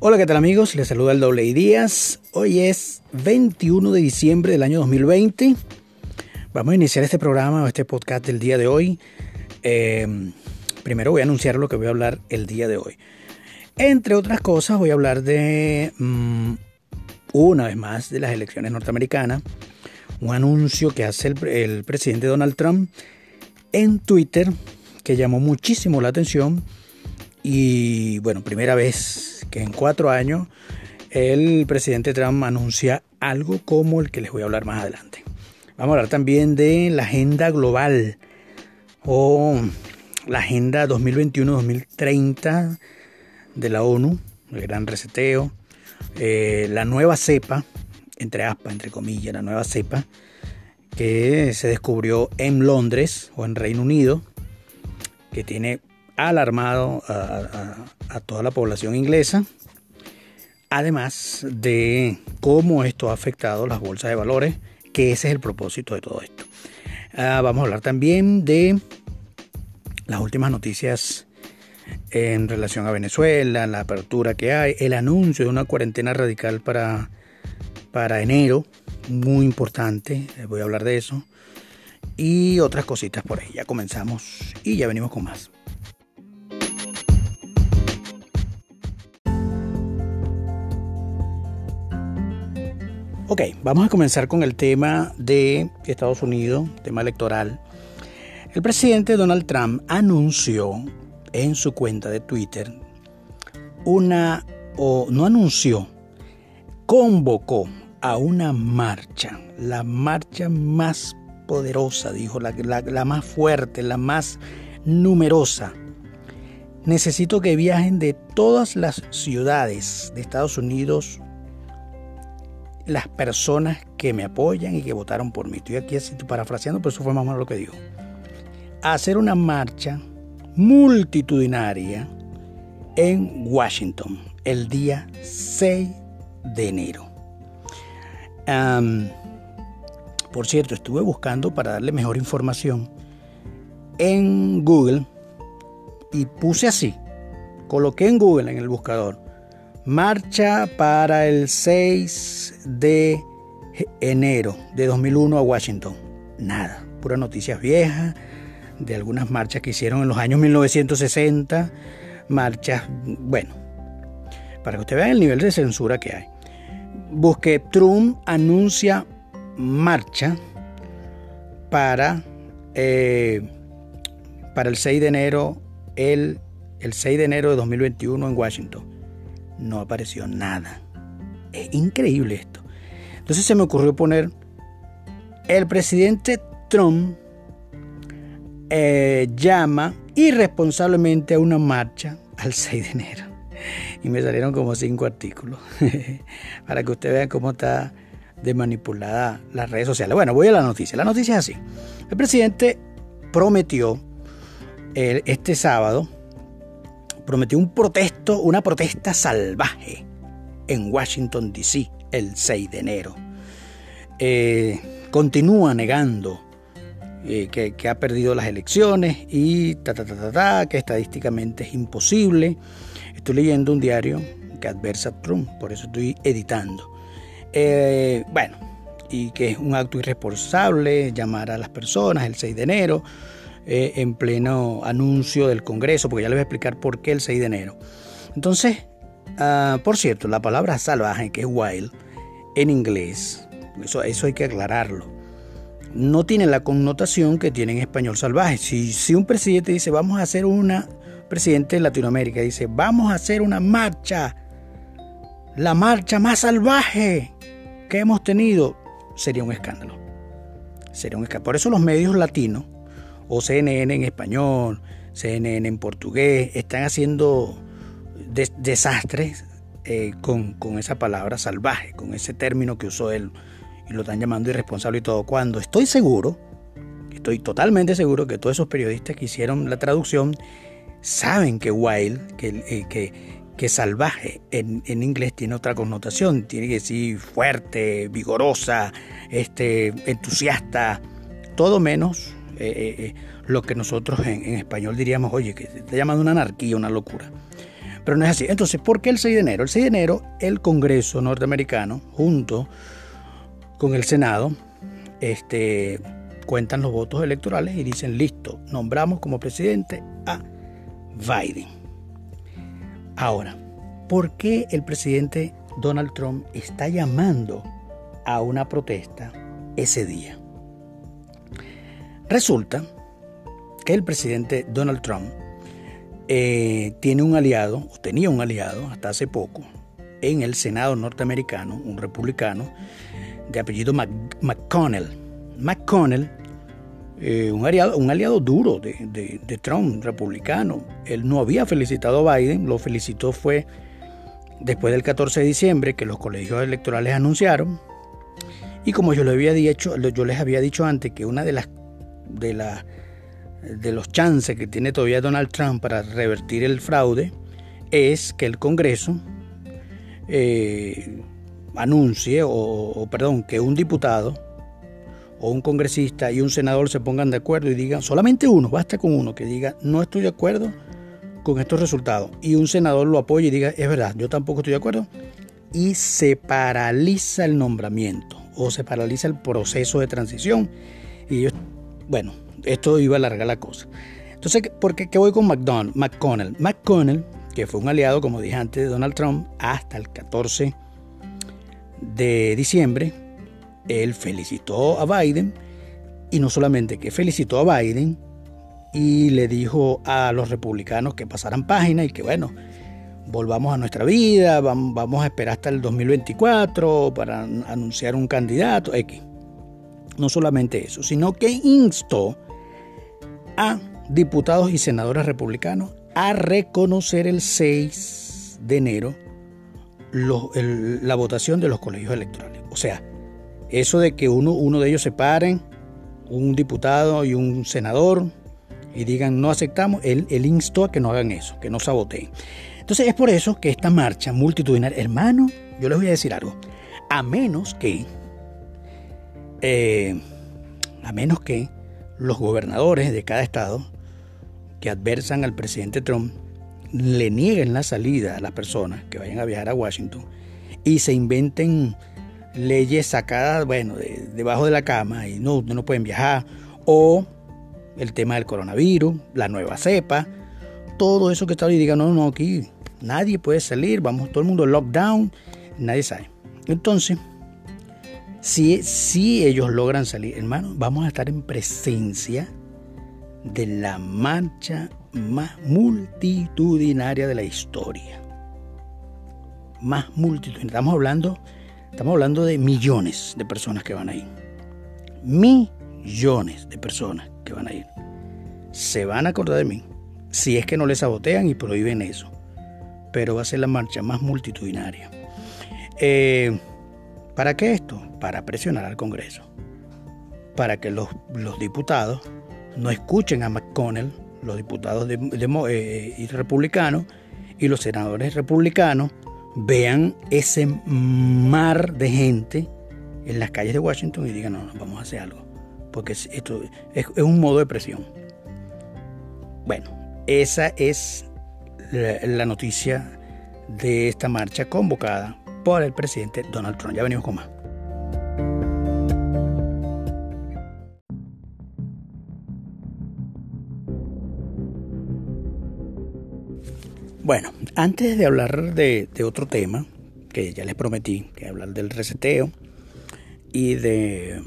Hola, ¿qué tal amigos? Les saluda el Doble Díaz. Hoy es 21 de diciembre del año 2020. Vamos a iniciar este programa o este podcast del día de hoy. Eh, primero voy a anunciar lo que voy a hablar el día de hoy. Entre otras cosas, voy a hablar de mm, una vez más de las elecciones norteamericanas. Un anuncio que hace el, el presidente Donald Trump en Twitter que llamó muchísimo la atención. Y bueno, primera vez que en cuatro años el presidente Trump anuncia algo como el que les voy a hablar más adelante. Vamos a hablar también de la agenda global o la agenda 2021-2030 de la ONU, el gran reseteo, eh, la nueva cepa, entre aspas, entre comillas, la nueva cepa, que se descubrió en Londres o en Reino Unido, que tiene alarmado a, toda la población inglesa, además de cómo esto ha afectado las bolsas de valores, que ese es el propósito de todo esto. Ah, vamos a hablar también de las últimas noticias en relación a Venezuela, la apertura que hay, el anuncio de una cuarentena radical para, para enero, muy importante, voy a hablar de eso, y otras cositas por ahí. Ya comenzamos y ya venimos con más. Ok, vamos a comenzar con el tema de Estados Unidos, tema electoral. El presidente Donald Trump anunció en su cuenta de Twitter una, o no anunció, convocó a una marcha, la marcha más poderosa, dijo, la, la más fuerte, la más numerosa. Necesito que viajen de todas las ciudades de Estados Unidos las personas que me apoyan y que votaron por mí. Estoy aquí parafraseando, pero eso fue más o menos lo que dijo. Hacer una marcha multitudinaria en Washington el día 6 de enero. por cierto, estuve buscando para darle mejor información en Google y puse así, coloqué en Google en el buscador Marcha para el 6 de enero de 2001 a Washington. Nada, puras noticias viejas de algunas marchas que hicieron en los años 1960. Marchas, bueno, para que usted vea el nivel de censura que hay. Busque Trump anuncia marcha para, eh, para el 6 de enero, el, el 6 de enero de 2021 en Washington no apareció nada. Es increíble esto. Entonces se me ocurrió poner el presidente Trump eh, llama irresponsablemente a una marcha al 6 de enero. Y me salieron como cinco artículos para que usted vea cómo está de manipulada las redes sociales. Bueno, voy a la noticia. La noticia es así. El presidente prometió eh, este sábado prometió un protesto, una protesta salvaje en Washington, D.C. el 6 de enero. Eh, continúa negando eh, que, ha perdido las elecciones y ta, ta, ta, ta, que estadísticamente es imposible. Estoy leyendo un diario que adversa a Trump, por eso estoy editando. Eh, bueno, y que es un acto irresponsable llamar a las personas el 6 de enero. Eh, en pleno anuncio del Congreso, porque ya les voy a explicar por qué el 6 de enero. Entonces, ah, por cierto, la palabra salvaje, que es wild, en inglés, eso, hay que aclararlo, no tiene la connotación que tiene en español salvaje. Si un presidente dice, vamos a hacer una, presidente de Latinoamérica dice, vamos a hacer una marcha, la marcha más salvaje que hemos tenido, sería un escándalo. Sería un escándalo. Por eso los medios latinos o CNN en español, CNN en portugués, están haciendo desastres eh, con, esa palabra salvaje, con ese término que usó él, y lo están llamando irresponsable y todo, cuando estoy seguro, estoy totalmente seguro que todos esos periodistas que hicieron la traducción saben que wild, que, eh, que, que salvaje en, en, inglés tiene otra connotación, tiene que decir fuerte, vigorosa, este, entusiasta, todo menos eh, eh, eh, lo que nosotros en, español diríamos, oye, que te está llamando una anarquía, una locura. Pero no es así. Entonces, ¿por qué el 6 de enero? El 6 de enero, el Congreso norteamericano, junto con el Senado, este, cuentan los votos electorales y dicen, listo, nombramos como presidente a Biden. Ahora, ¿por qué el presidente Donald Trump está llamando a una protesta ese día? Resulta que el presidente Donald Trump eh, tiene un aliado, tenía un aliado hasta hace poco, en el Senado norteamericano, un republicano de apellido McConnell. McConnell, eh, un, aliado, un aliado duro de, de, Trump, republicano. Él no había felicitado a Biden, lo felicitó fue después del 14 de diciembre que los colegios electorales anunciaron. Y como yo, le había dicho, yo les había dicho antes que una de las, de las de los chances que tiene todavía Donald Trump para revertir el fraude es que el Congreso eh, anuncie, o, perdón, que un diputado o un congresista y un senador se pongan de acuerdo y digan, solamente uno, basta con uno, que diga, no estoy de acuerdo con estos resultados, y un senador lo apoye y diga, es verdad, yo tampoco estoy de acuerdo, y se paraliza el nombramiento o se paraliza el proceso de transición. Y ellos, bueno, esto iba a alargar la cosa. Entonces, ¿por qué, voy con McDonald, McConnell? McConnell, que fue un aliado, como dije antes, de Donald Trump hasta el 14 de diciembre, él felicitó a Biden y no solamente que felicitó a Biden y le dijo a los republicanos que pasaran página y que bueno, volvamos a nuestra vida, vamos a esperar hasta el 2024 para anunciar un candidato X. No solamente eso, sino que instó a diputados y senadores republicanos a reconocer el 6 de enero la votación de los colegios electorales. O sea, eso de que uno, uno de ellos se paren, un diputado y un senador, y digan no aceptamos, él, él instó a que no hagan eso, que no saboteen. Entonces es por eso que esta marcha multitudinaria, hermano, yo les voy a decir algo, a menos que, eh, a menos que los gobernadores de cada estado que adversan al presidente Trump le nieguen la salida a las personas que vayan a viajar a Washington y se inventen leyes sacadas, bueno, debajo de la cama y no, no pueden viajar, o el tema del coronavirus, la nueva cepa, todo eso que está ahí, digan, no, no, aquí nadie puede salir, vamos, todo el mundo lockdown, nadie sabe. Entonces, si, ellos logran salir, hermano, vamos a estar en presencia de la marcha más multitudinaria de la historia. Más multitudinaria. Estamos hablando, estamos hablando de millones de personas que van a ir. Millones de personas que van a ir. Se van a acordar de mí si es que no les sabotean y prohíben eso. Pero va a ser la marcha más multitudinaria. Eh, ¿Para qué esto? Para presionar al Congreso. Para que los, los diputados no escuchen a McConnell, los diputados de, eh, republicanos y los senadores republicanos vean ese mar de gente en las calles de Washington y digan, no, no vamos a hacer algo, porque esto es, un modo de presión. Bueno, esa es la, noticia de esta marcha convocada por el presidente Donald Trump. Ya venimos con más. Bueno, antes de hablar de, otro tema, que ya les prometí, que hablar del reseteo y de,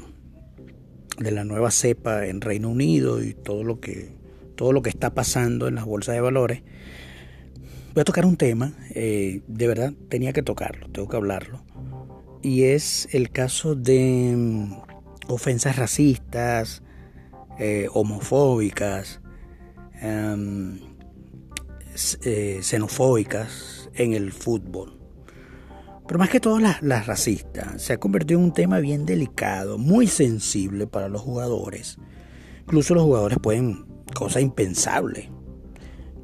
de la nueva cepa en Reino Unido y todo lo que todo lo que está pasando en las bolsas de valores, voy a tocar un tema, eh, de verdad tenía que tocarlo, tengo que hablarlo, y es el caso de mm, ofensas racistas, eh, homofóbicas, em, eh, xenofóbicas en el fútbol. Pero más que todo las, racistas. Se ha convertido en un tema bien delicado, muy sensible para los jugadores. Incluso los jugadores pueden, cosa impensable,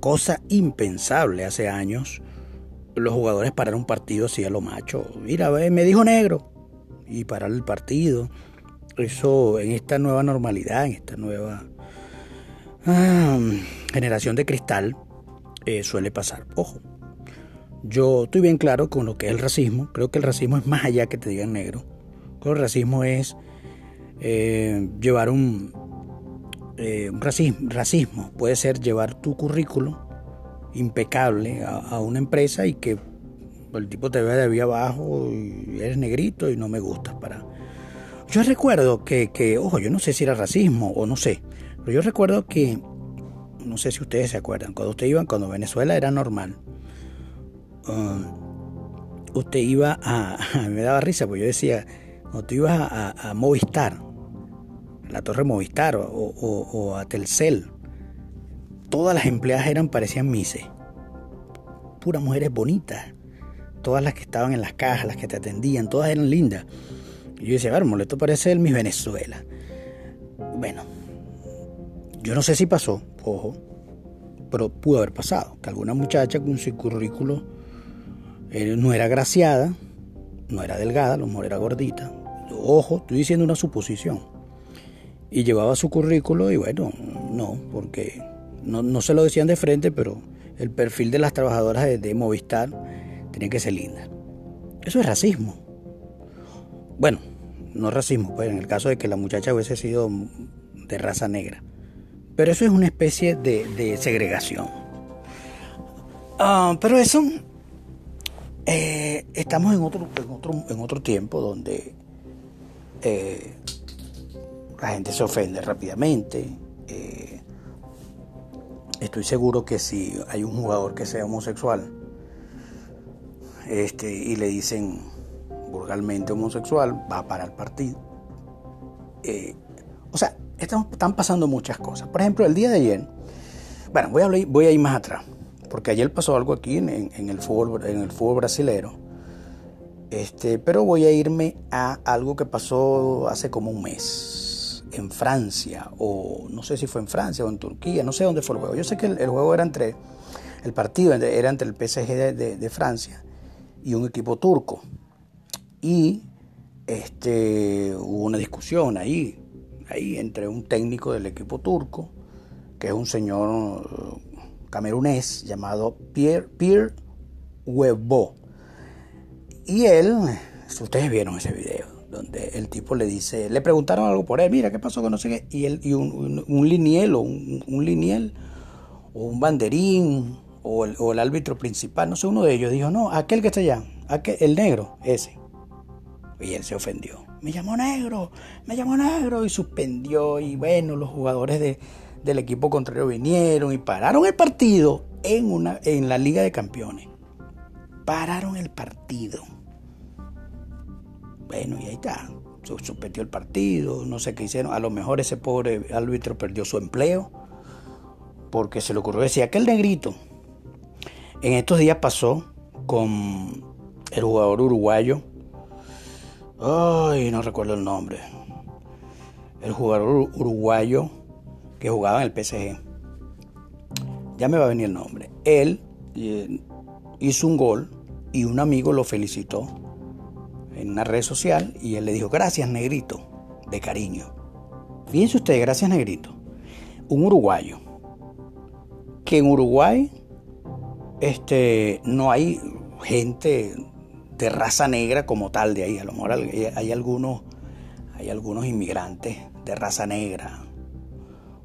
cosa impensable hace años, los jugadores parar un partido así a lo macho. Mira, me dijo negro. Y parar el partido. Eso en esta nueva normalidad, en esta nueva ah, generación de cristal, eh, suele pasar. Ojo, yo estoy bien claro con lo que es el racismo. Creo que el racismo es más allá que te digan negro. Creo que el racismo es eh, llevar un, eh, racismo, racismo. Puede ser llevar tu currículo impecable a, una empresa y que el tipo te vea de vía abajo y eres negrito y no me gustas para... Yo recuerdo que, que, ojo, yo no sé si era racismo o no sé, pero yo recuerdo que, no sé si ustedes se acuerdan, cuando ustedes iban, cuando Venezuela era normal, um, usted iba a, me daba risa, porque yo decía, cuando tú ibas a, Movistar, la torre Movistar o, a Telcel, todas las empleadas eran, parecían mises, puras mujeres bonitas, todas las que estaban en las cajas, las que te atendían, todas eran lindas. Y yo decía, a ver, molesto parece el Miss Venezuela. Bueno, yo no sé si pasó, ojo, pero pudo haber pasado, que alguna muchacha con su currículo eh, no era graciada, no era delgada, a lo mejor era gordita. Ojo, estoy diciendo una suposición. Y llevaba su currículo y bueno, no, porque no, se lo decían de frente, pero el perfil de las trabajadoras de, Movistar tenía que ser linda. Eso es racismo. Bueno, no racismo, pues en el caso de que la muchacha hubiese sido de raza negra. Pero eso es una especie de, segregación. Ah, pero eso eh, estamos en otro, en otro, en otro tiempo donde eh, la gente se ofende rápidamente. Eh, estoy seguro que si hay un jugador que sea homosexual este, y le dicen vulgarmente homosexual, va para el partido. o sea, están, pasando muchas cosas. Por ejemplo, el día de ayer, bueno, voy a, a ir más atrás porque ayer pasó algo aquí en, el fútbol en el fútbol brasilero. Este, pero voy a irme a algo que pasó hace como un mes en Francia o no sé si fue en Francia o en Turquía, no sé dónde fue el juego. Yo sé que el, juego era entre el partido era entre el PSG de, Francia y un equipo turco y este hubo una discusión ahí ahí entre un técnico del equipo turco que es un señor camerunés llamado Pierre, Pierre. Y él, si ustedes vieron ese video, donde el tipo le dice, le preguntaron algo por él, mira, ¿qué pasó con no sé qué? Y, él, y un, un, liniel o un, liniel o un banderín o el, o el, árbitro principal, no sé, uno de ellos dijo, no, aquel que está allá, aquel, el negro, ese. Y él se ofendió. Me llamó negro, me llamó negro y suspendió y bueno, los jugadores de, del equipo contrario vinieron y pararon el partido en, una, en la Liga de Campeones. Pararon el partido. Bueno, y ahí está. Suspendió el partido, no sé qué hicieron. A lo mejor ese pobre árbitro perdió su empleo porque se le ocurrió decir aquel negrito. En estos días pasó con el jugador uruguayo. Ay, no recuerdo el nombre. El jugador uruguayo que jugaba en el PSG. Ya me va a venir el nombre. Él eh, hizo un gol y un amigo lo felicitó en una red social y él le dijo, gracias negrito, de cariño. Fíjense ustedes, gracias negrito. Un uruguayo. Que en Uruguay este, no hay gente de raza negra como tal de ahí. A lo mejor hay algunos, hay algunos inmigrantes de raza negra,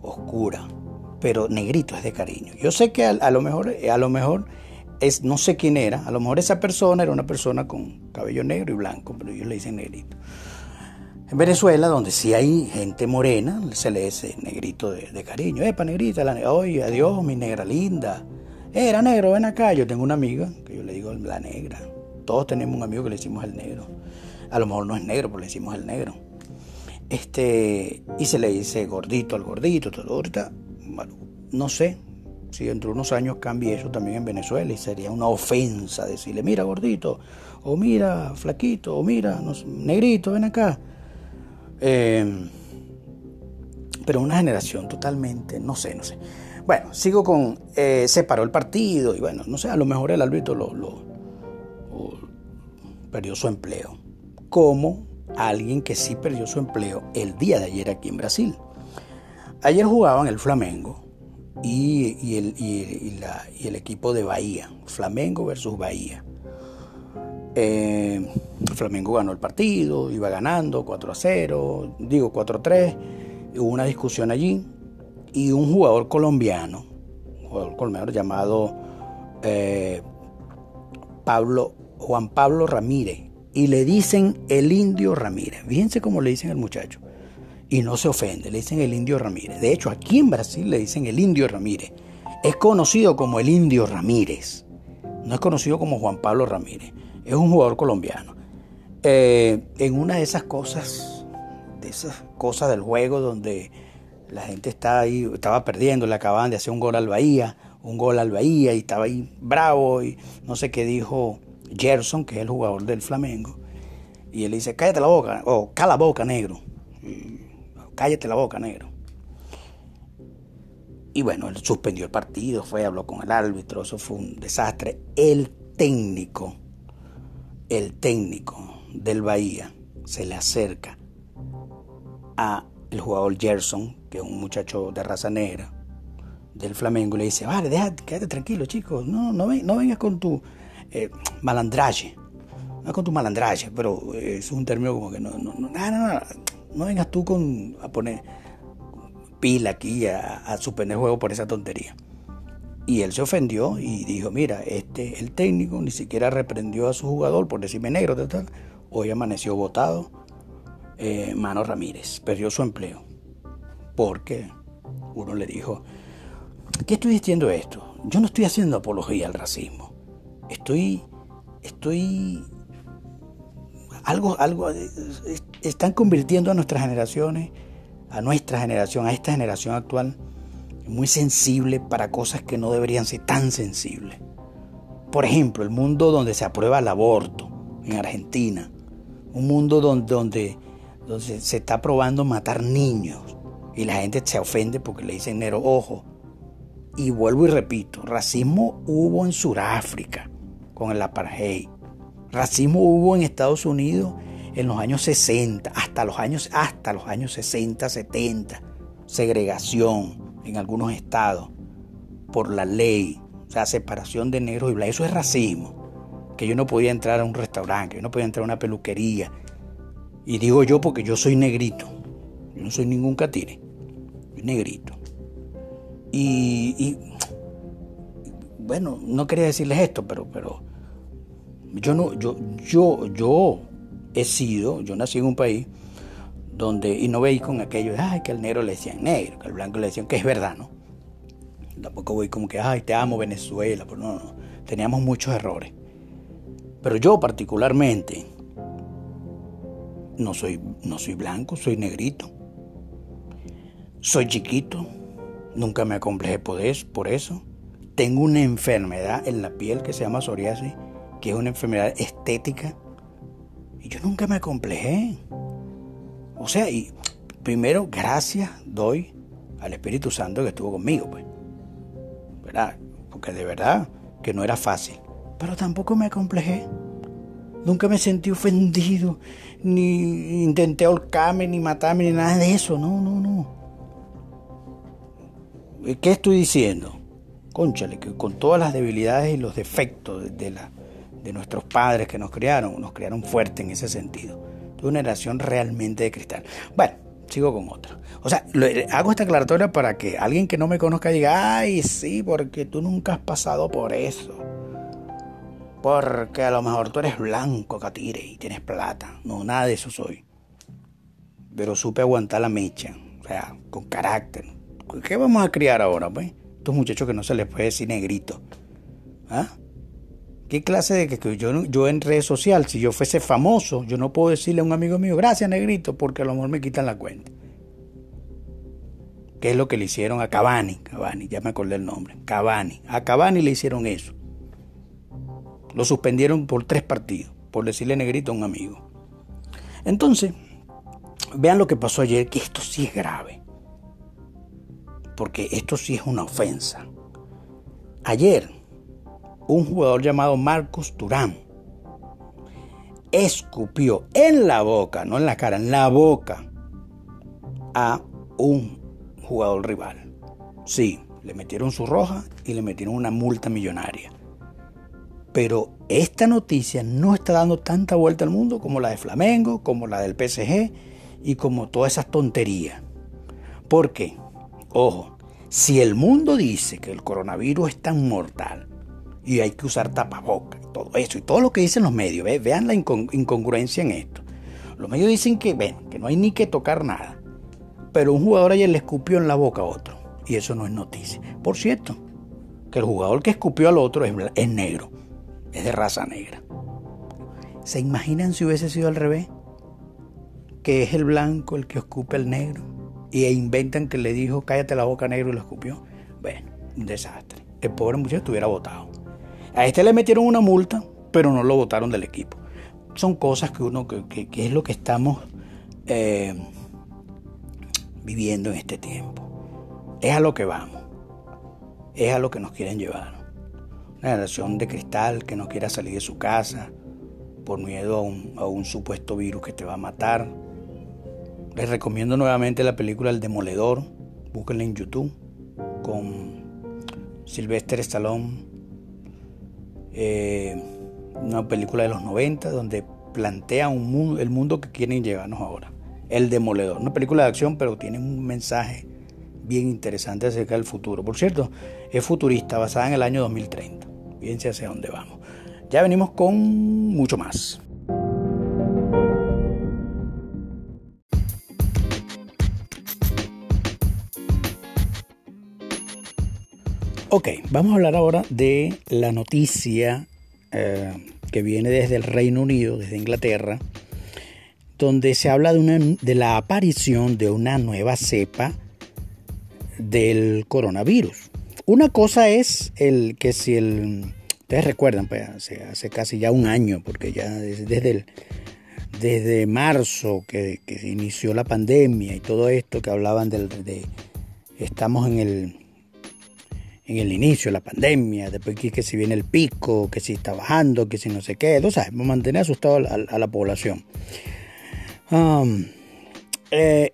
oscura, pero negrito es de cariño. Yo sé que a, lo mejor, a lo mejor es, no sé quién era, a lo mejor esa persona era una persona con cabello negro y blanco, pero ellos le dicen negrito. En Venezuela, donde sí hay gente morena, se le dice negrito de, cariño. Epa, negrita, la oye, adiós, mi negra linda. Era negro, ven acá. Yo tengo una amiga que yo le digo la negra. Todos tenemos un amigo que le decimos el negro. A lo mejor no es negro, pero le decimos el negro. Este, y se le dice gordito al gordito, todo. Ahorita, bueno, no sé si dentro de unos años cambie eso también en Venezuela y sería una ofensa decirle, mira gordito, o mira flaquito, o mira negrito, ven acá. Em, pero una generación totalmente, no sé, no sé. Bueno, sigo con, eh, se paró el partido y bueno, no sé, a lo mejor el árbitro lo, lo perdió su empleo. ¿Cómo alguien que sí perdió su empleo el día de ayer aquí en Brasil. Ayer jugaban el Flamengo y, el, el, equipo de Bahía, Flamengo versus Bahía. Eh, Flamengo ganó el partido, iba ganando 4 a 0, digo 4 a 3, hubo una discusión allí y un jugador colombiano, un jugador colombiano llamado eh, Pablo, Juan Pablo Ramírez, y le dicen el indio Ramírez. Fíjense cómo le dicen al muchacho. Y no se ofende, le dicen el indio Ramírez. De hecho, aquí en Brasil le dicen el indio Ramírez. Es conocido como el indio Ramírez. No es conocido como Juan Pablo Ramírez. Es un jugador colombiano. Eh, en una de esas cosas, de esas cosas del juego donde la gente está ahí, estaba perdiendo, le acababan de hacer un gol al Bahía, un gol al Bahía y estaba ahí bravo y no sé qué dijo Gerson, que es el jugador del Flamengo, y él dice, cállate la boca, o cala la boca, negro. Cállate la boca, negro. Y bueno, él suspendió el partido, fue, habló con el árbitro, eso fue un desastre. El técnico, el técnico del Bahía se le acerca a el jugador Gerson, que es un muchacho de raza negra del Flamengo, y le dice, vale, déjate, quédate tranquilo, chicos, no, no, no vengas con tu eh, malandraje. No con tu malandraje, pero es un término como que no, no, no, no, no, vengas tú con, a poner pila aquí a, suspender juego por esa tontería. Y él se ofendió y dijo, mira, este, el técnico ni siquiera reprendió a su jugador por decirme negro, tal, Hoy amaneció votado. Eh, Mano Ramírez perdió su empleo. Porque uno le dijo, ¿qué estoy diciendo esto? Yo no estoy haciendo apología al racismo. Estoy, estoy, algo, algo, están convirtiendo a nuestras generaciones, a nuestra generación, a esta generación actual, muy sensible para cosas que no deberían ser tan sensibles. Por ejemplo, el mundo donde se aprueba el aborto en Argentina, un mundo donde, donde, se está probando matar niños y la gente se ofende porque le dicen negro, ojo. Y vuelvo y repito, racismo hubo en Sudáfrica, con el apartheid. Racismo hubo en Estados Unidos en los años 60, hasta los años, hasta los años 60, 70. Segregación en algunos estados por la ley, o sea, separación de negros y blancos. Eso es racismo. Que yo no podía entrar a un restaurante, que yo no podía entrar a una peluquería. Y digo yo porque yo soy negrito. Yo no soy ningún catire. Soy negrito. Y, y bueno, no quería decirles esto, pero, pero yo no, yo, yo, yo he sido, yo nací en un país donde, y no veis con aquello, ay, que al negro le decían negro, que al blanco le decían, que es verdad, ¿no? Tampoco voy como que, ay, te amo Venezuela, pero no, no, teníamos muchos errores. Pero yo particularmente no soy, no soy blanco, soy negrito. Soy chiquito, nunca me acomplejé por eso. Tengo una enfermedad en la piel que se llama psoriasis que es una enfermedad estética. Y yo nunca me acomplejé. O sea, y primero gracias doy al Espíritu Santo que estuvo conmigo, pues. ¿Verdad? Porque de verdad que no era fácil. Pero tampoco me acomplejé. Nunca me sentí ofendido, ni intenté ahorcarme, ni matarme, ni nada de eso. No, no, no. ¿Qué estoy diciendo? Conchale, que con todas las debilidades y los defectos de la, de nuestros padres que nos criaron, nos criaron fuerte en ese sentido. De una generación realmente de cristal. Bueno, sigo con otra. O sea, hago esta aclaratoria para que alguien que no me conozca diga, ay, sí, porque tú nunca has pasado por eso. Porque a lo mejor tú eres blanco, catire, y tienes plata. No, nada de eso soy. Pero supe aguantar la mecha, o sea, con carácter. ¿Qué vamos a criar ahora, pues? Estos muchachos que no se les puede decir negrito. ¿Ah? ¿Qué clase de que yo, yo en redes sociales, si yo fuese famoso, yo no puedo decirle a un amigo mío, gracias negrito, porque a lo mejor me quitan la cuenta? ¿Qué es lo que le hicieron a Cavani? Cavani, ya me acordé el nombre. Cavani. A Cavani le hicieron eso. Lo suspendieron por tres partidos, por decirle negrito a un amigo. Entonces, vean lo que pasó ayer, que esto sí es grave. Porque esto sí es una ofensa. Ayer, un jugador llamado Marcos Turán escupió en la boca, no en la cara, en la boca a un jugador rival. Sí, Le metieron su roja y le metieron una multa millonaria. Pero esta noticia no está dando tanta vuelta al mundo como la de Flamengo, como la del PSG y como todas esas tonterías. ¿Por qué? Ojo, si el mundo dice que el coronavirus es tan mortal y hay que usar tapabocas todo eso y todo lo que dicen los medios, vean la incongruencia en esto. Los medios dicen que, ven, que no hay ni que tocar nada, pero un jugador ayer le escupió en la boca a otro y eso no es noticia. Por cierto, que el jugador que escupió al otro es, negro, es de raza negra. ¿Se imaginan si hubiese sido al revés? Que es el blanco el que escupe al negro y inventan que le dijo cállate la boca negro y lo escupió. Bueno, un desastre. El pobre muchacho estuviera votado. A este le metieron una multa, pero no lo votaron del equipo. Son cosas que uno, que, es lo que estamos eh, viviendo en este tiempo. Es a lo que vamos. Es a lo que nos quieren llevar. Una generación de cristal que no quiera salir de su casa por miedo a un, a un supuesto virus que te va a matar les recomiendo nuevamente la película El Demoledor, búsquenla en YouTube, con Sylvester Stallone. Eh, una película de los 90 donde plantea un mundo, el mundo que quieren llevarnos ahora. El Demoledor, una película de acción, pero tiene un mensaje bien interesante acerca del futuro. Por cierto, es futurista, basada en el año 2030. Fíjense hacia dónde vamos. Ya venimos con mucho más. Ok, vamos a hablar ahora de la noticia eh, que viene desde el Reino Unido, desde Inglaterra, donde se habla de, una, de la aparición de una nueva cepa del coronavirus. Una cosa es el que si el... Ustedes recuerdan, pues hace, casi ya un año, porque ya desde, el, desde marzo que, que, inició la pandemia y todo esto que hablaban del, de... Estamos en el en el inicio de la pandemia, después que, si viene el pico, que si está bajando, que si no sé qué, tú sabes, mantener asustado a, la población. Um, eh,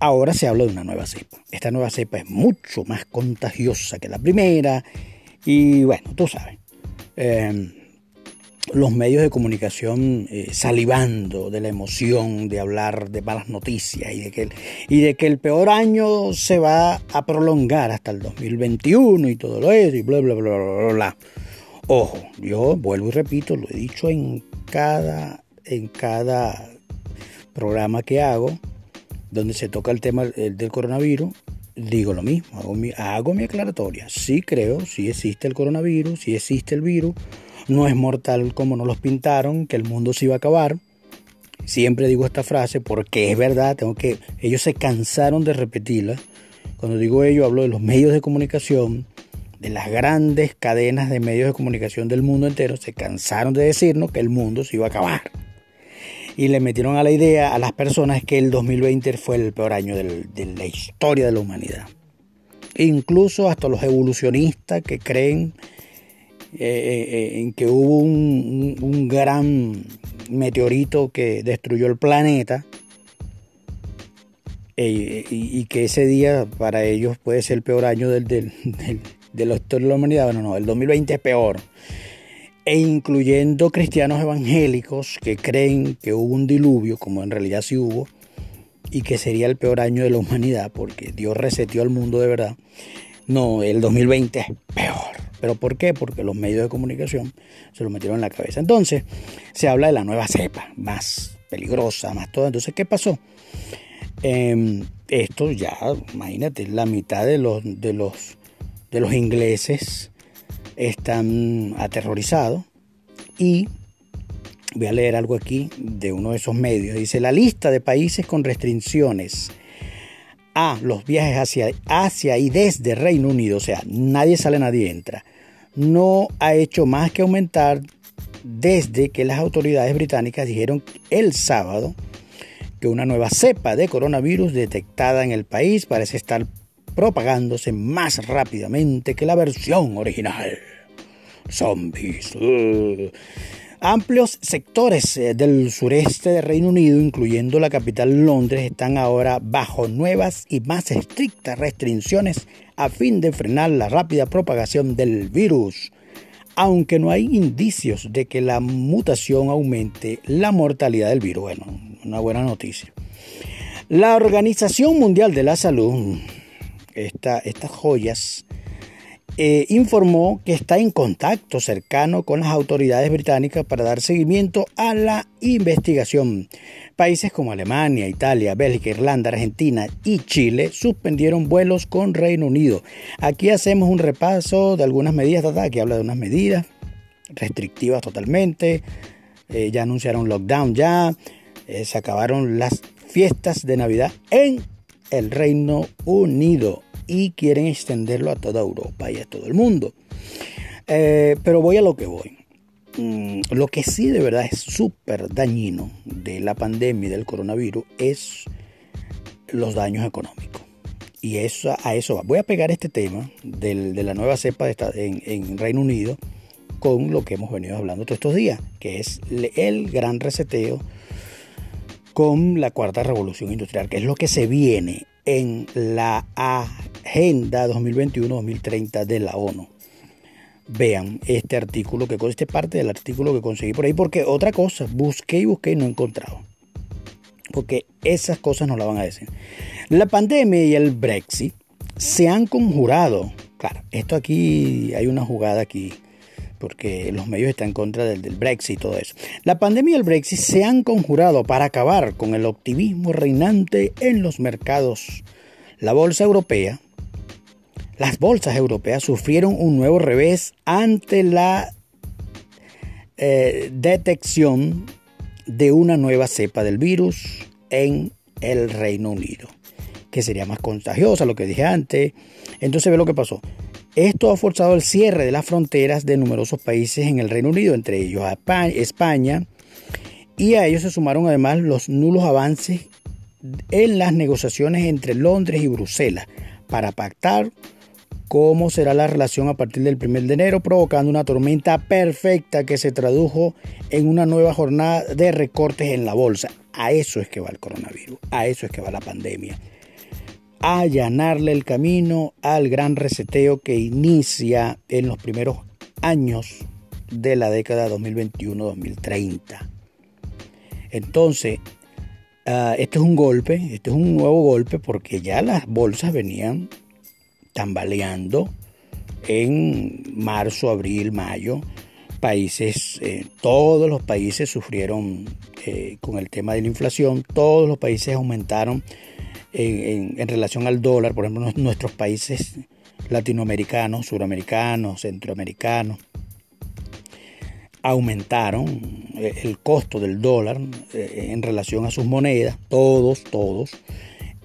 ahora se habla de una nueva cepa. Esta nueva cepa es mucho más contagiosa que la primera y bueno, tú sabes. Eh, los medios de comunicación eh, salivando de la emoción de hablar de malas noticias y de, que el, y de que el peor año se va a prolongar hasta el 2021 y todo lo eso y bla, bla, bla, bla, bla. Ojo, yo vuelvo y repito, lo he dicho en cada, en cada programa que hago, donde se toca el tema del coronavirus, digo lo mismo, hago mi, hago mi aclaratoria. Sí creo, sí existe el coronavirus, sí existe el virus no es mortal como nos los pintaron, que el mundo se iba a acabar. Siempre digo esta frase porque es verdad, tengo que ellos se cansaron de repetirla. Cuando digo ello hablo de los medios de comunicación, de las grandes cadenas de medios de comunicación del mundo entero, se cansaron de decirnos que el mundo se iba a acabar. Y le metieron a la idea a las personas que el 2020 fue el peor año de la historia de la humanidad. Incluso hasta los evolucionistas que creen eh, eh, en que hubo un, gran meteorito que destruyó el planeta eh, y, que ese día para ellos puede ser el peor año del, de la historia de la humanidad. Bueno, no, el 2020 es peor. E incluyendo cristianos evangélicos que creen que hubo un diluvio, como en realidad sí hubo, y que sería el peor año de la humanidad porque Dios reseteó al mundo de verdad. No, el 2020 es peor. ¿Pero por qué? Porque los medios de comunicación se lo metieron en la cabeza. Entonces, se habla de la nueva cepa, más peligrosa, más todo. Entonces, ¿qué pasó? Em, esto ya, imagínate, la mitad de los, de los, de los ingleses están aterrorizados y voy a leer algo aquí de uno de esos medios. Dice, la lista de países con restricciones a los viajes hacia, hacia y desde Reino Unido, o sea, nadie sale, nadie entra, no ha hecho más que aumentar desde que las autoridades británicas dijeron el sábado que una nueva cepa de coronavirus detectada en el país parece estar propagándose más rápidamente que la versión original. Zombies. Amplios sectores eh, del sureste del Reino Unido, incluyendo la capital Londres, están ahora bajo nuevas y más estrictas restricciones a fin de frenar la rápida propagación del virus. Aunque no hay indicios de que la mutación aumente la mortalidad del virus. Bueno, una buena noticia. La Organización Mundial de la Salud, estas joyas, eh, informó que está en contacto cercano con las autoridades británicas para dar seguimiento a la investigación. Países como Alemania, Italia, Bélgica, Irlanda, Argentina y Chile suspendieron vuelos con Reino Unido. Aquí hacemos un repaso de algunas medidas, aquí habla de unas medidas restrictivas totalmente, eh, ya anunciaron lockdown ya, eh, se acabaron las fiestas de Navidad en el Reino Unido y quieren extenderlo a toda Europa y a todo el mundo. Eh, pero voy a lo que voy. Mm, lo que sí de verdad es súper dañino de la pandemia y del coronavirus es los daños económicos. Y eso, a eso va. Voy a pegar este tema de la nueva cepa en, en Reino Unido con lo que hemos venido hablando todos estos días, que es el gran reseteo con la cuarta revolución industrial, que es lo que se viene en la Agenda 2021-2030 de la ONU. Vean este artículo, que este parte del artículo que conseguí por ahí, porque otra cosa, busqué y busqué y no he encontrado. Porque esas cosas no la van a decir. La pandemia y el Brexit se han conjurado. Claro, esto aquí, hay una jugada aquí porque los medios están en contra del, Brexit y todo eso. La pandemia y el Brexit se han conjurado para acabar con el optimismo reinante en los mercados. La bolsa europea, las bolsas europeas sufrieron un nuevo revés ante la eh, detección de una nueva cepa del virus en el Reino Unido, que sería más contagiosa, lo que dije antes. Entonces ve lo que pasó. Esto ha forzado el cierre de las fronteras de numerosos países en el Reino Unido, entre ellos España, y a ellos se sumaron además los nulos avances en las negociaciones entre Londres y Bruselas para pactar cómo será la relación a partir del 1 de enero, provocando una tormenta perfecta que se tradujo en una nueva jornada de recortes en la bolsa. A eso es que va el coronavirus, a eso es que va la pandemia allanarle el camino al gran reseteo que inicia en los primeros años de la década 2021-2030. Entonces, uh, este es un golpe, este es un nuevo golpe porque ya las bolsas venían tambaleando en marzo, abril, mayo. Países, eh, todos los países sufrieron eh, con el tema de la inflación, todos los países aumentaron en, relación al dólar, por ejemplo, nuestros países latinoamericanos, suramericanos, centroamericanos, aumentaron eh, el costo del dólar eh, en relación a sus monedas, todos, todos,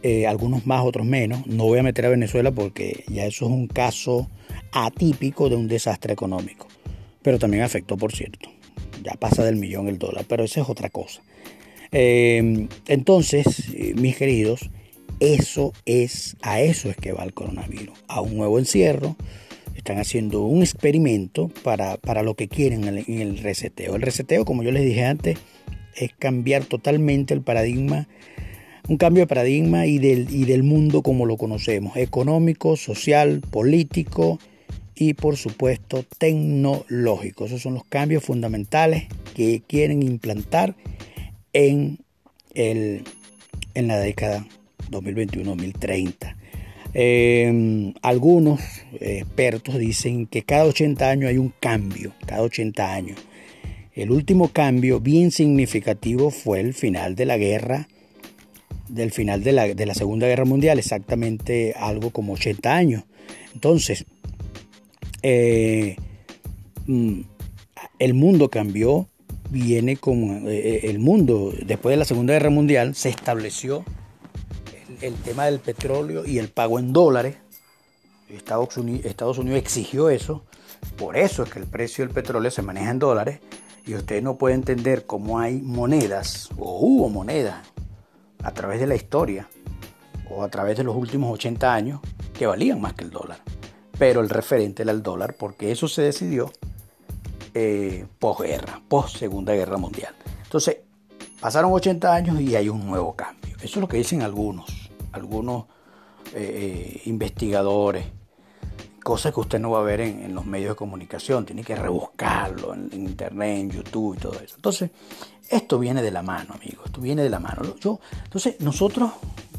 eh, algunos más, otros menos. No voy a meter a Venezuela porque ya eso es un caso atípico de un desastre económico, pero también afectó, por cierto. Ya pasa del millón el dólar, pero esa es otra cosa. entonces, mis queridos, eso es, a eso es que va el coronavirus, a un nuevo encierro. Están haciendo un experimento para, lo que quieren en el, reseteo. El reseteo, como yo les dije antes, es cambiar totalmente el paradigma, un cambio de paradigma y del, y del mundo como lo conocemos, económico, social, político y por supuesto tecnológico. Esos son los cambios fundamentales que quieren implantar en, el, en la década 2021-2030. Eh, algunos expertos dicen que cada 80 años hay un cambio, cada 80 años. El último cambio bien significativo fue el final de la guerra, del final de la, de la Segunda Guerra Mundial, exactamente algo como 80 años. Entonces, eh, mm, el mundo cambió, viene con eh, el mundo, después de la Segunda Guerra Mundial, se estableció el tema del petróleo y el pago en dólares. Estados Unidos, Estados Unidos exigió eso. Por eso es que el precio del petróleo se maneja en dólares. Y usted no puede entender cómo hay monedas, o hubo monedas, a través de la historia, o a través de los últimos 80 años, que valían más que el dólar. Pero el referente era el dólar, porque eso se decidió eh, posguerra, post Segunda Guerra Mundial. Entonces, pasaron 80 años y hay un nuevo cambio. Eso es lo que dicen algunos algunos eh, eh, investigadores cosas que usted no va a ver en, los medios de comunicación, tiene que rebuscarlo en, internet, en YouTube y todo eso. Entonces, esto viene de la mano, amigos, esto viene de la mano. Yo, entonces, nosotros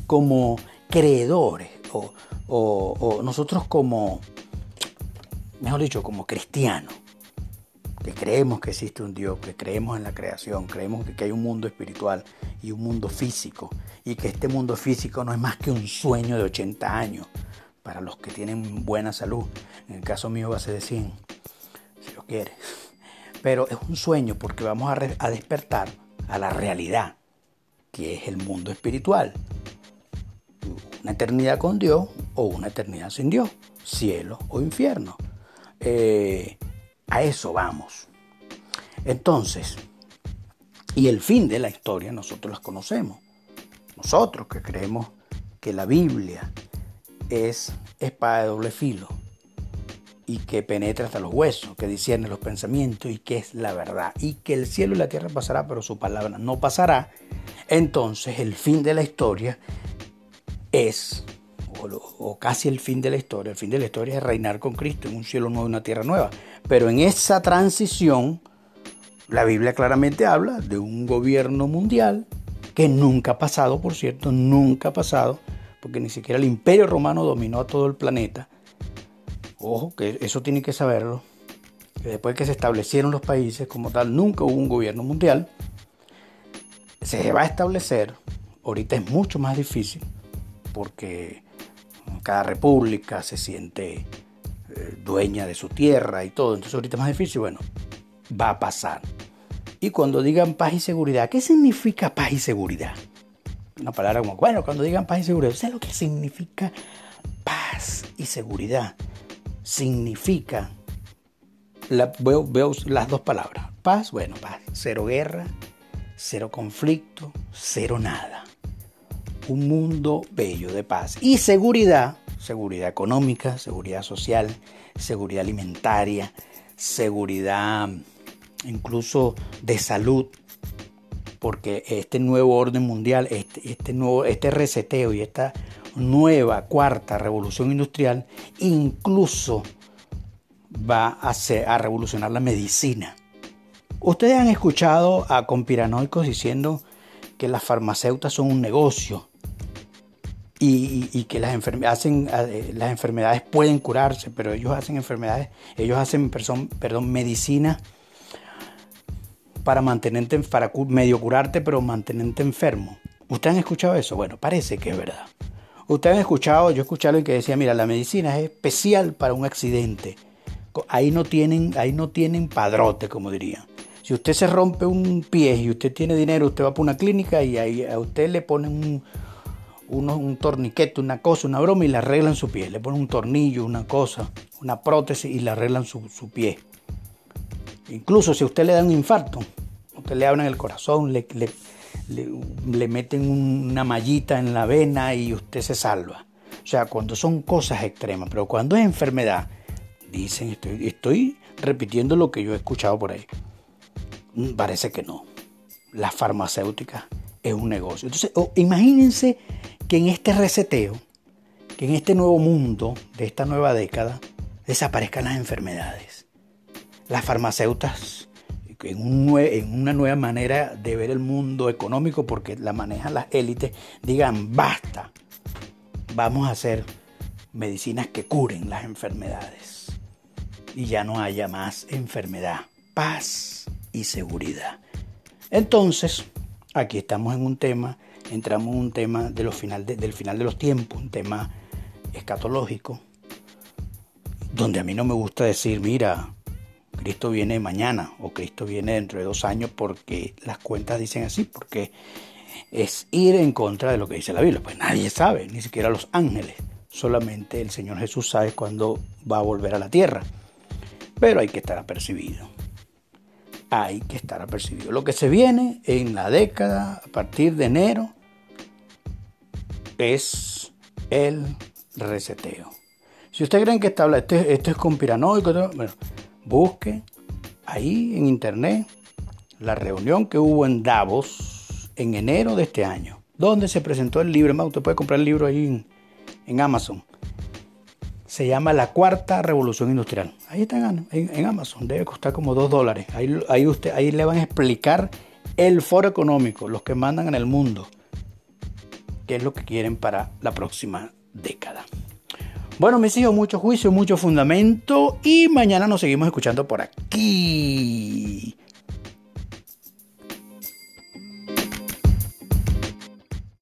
como creedores o, o nosotros como, mejor dicho, como cristianos, que creemos que existe un Dios, que creemos en la creación, creemos que hay un mundo espiritual y un mundo físico, y que este mundo físico no es más que un sueño de 80 años para los que tienen buena salud. En el caso mío va a ser de 100, si lo quiere. Pero es un sueño porque vamos a, a despertar a la realidad, que es el mundo espiritual. Una eternidad con Dios o una eternidad sin Dios, cielo o infierno. Eh, a eso vamos. Entonces, y el fin de la historia nosotros las conocemos. Nosotros que creemos que la Biblia es espada de doble filo y que penetra hasta los huesos, que discierne los pensamientos y que es la verdad, y que el cielo y la tierra pasará, pero su palabra no pasará, entonces el fin de la historia es o, casi el fin de la historia. El fin de la historia es reinar con Cristo en un cielo nuevo una tierra nueva. Pero en esa transición, la Biblia claramente habla de un gobierno mundial que nunca ha pasado, por cierto, nunca ha pasado, porque ni siquiera el imperio romano dominó a todo el planeta. Ojo, que eso tiene que saberlo. Después que se establecieron los países como tal, nunca hubo un gobierno mundial. Se va a establecer, ahorita es mucho más difícil, porque cada república se siente eh, dueña de su tierra y todo. Entonces ahorita es más difícil, bueno, va a pasar. Y cuando digan paz y seguridad, ¿qué significa paz y seguridad? Una palabra como, bueno, cuando digan paz y seguridad, ¿sabes lo que significa paz y seguridad? Significa, veo, veo las dos palabras, paz, bueno, paz, cero guerra, cero conflicto, cero nada un mundo bello de paz y seguridad, seguridad económica, seguridad social, seguridad alimentaria, seguridad incluso de salud, porque este nuevo orden mundial, este, este, nuevo, este reseteo y esta nueva cuarta revolución industrial incluso va a, a revolucionar la medicina. Ustedes han escuchado a conspiranoicos diciendo que las farmacéuticas son un negocio y, que las, hacen, eh, las enfermedades pueden curarse, pero ellos hacen enfermedades, ellos hacen perdón, medicina para mantenerte, para medio curarte, pero mantenerte enfermo. ¿Ustedes han escuchado eso? Bueno, parece que es verdad. Ustedes han escuchado, yo escuché algo que decía, mira, la medicina es especial para un accidente. Ahí no tienen, ahí no tienen padrote, como dirían. Si usted se rompe un pie y usted tiene dinero, usted va para una clínica y ahí a usted le ponen un, un torniquete, una cosa, una broma y le arreglan su pie. Le ponen un tornillo, una cosa, una prótesis y le arreglan su, pie. Incluso si a usted le da un infarto, usted le abren el corazón, le, le, meten una mallita en la vena y usted se salva. O sea, cuando son cosas extremas, pero cuando es enfermedad, dicen, estoy, estoy repitiendo lo que yo he escuchado por ahí. Mm, parece que no. Las farmacéuticas es un negocio. Entonces, imagínense que en este reseteo, que en este nuevo mundo de esta nueva década, desaparezcan las enfermedades. Las farmacéuticas, en, en una nueva manera de ver el mundo económico, porque la manejan las élites, digan, basta, vamos a hacer medicinas que curen las enfermedades. Y ya no haya más enfermedad, paz y seguridad. Entonces, aquí estamos en un tema entramos en un tema de final del final de los tiempos, un tema escatológico, donde a mí no me gusta decir, mira, Cristo viene mañana o Cristo viene dentro de dos años porque las cuentas dicen así, porque es ir en contra de lo que dice la Biblia. Pues nadie sabe, ni siquiera los ángeles. Solamente el Señor Jesús sabe cuándo va a volver a la tierra. Pero hay que estar apercibido hay que estar apercibido. Lo que se viene en la década, a partir de enero, es el reseteo. Si ustedes creen que está, esto, esto es conspiranoico, bueno, busque ahí en internet la reunión que hubo en Davos en enero de este año, donde se presentó el libro, usted puede comprar el libro ahí en, Amazon. Se llama La Cuarta Revolución Industrial. Ahí está en, Amazon. Debe costar como 2 dólares. Ahí, ahí, usted, ahí le van a explicar el foro económico, los que mandan en el mundo, qué es lo que quieren para la próxima década. Bueno, mis hijos, mucho juicio, mucho fundamento y mañana nos seguimos escuchando por aquí.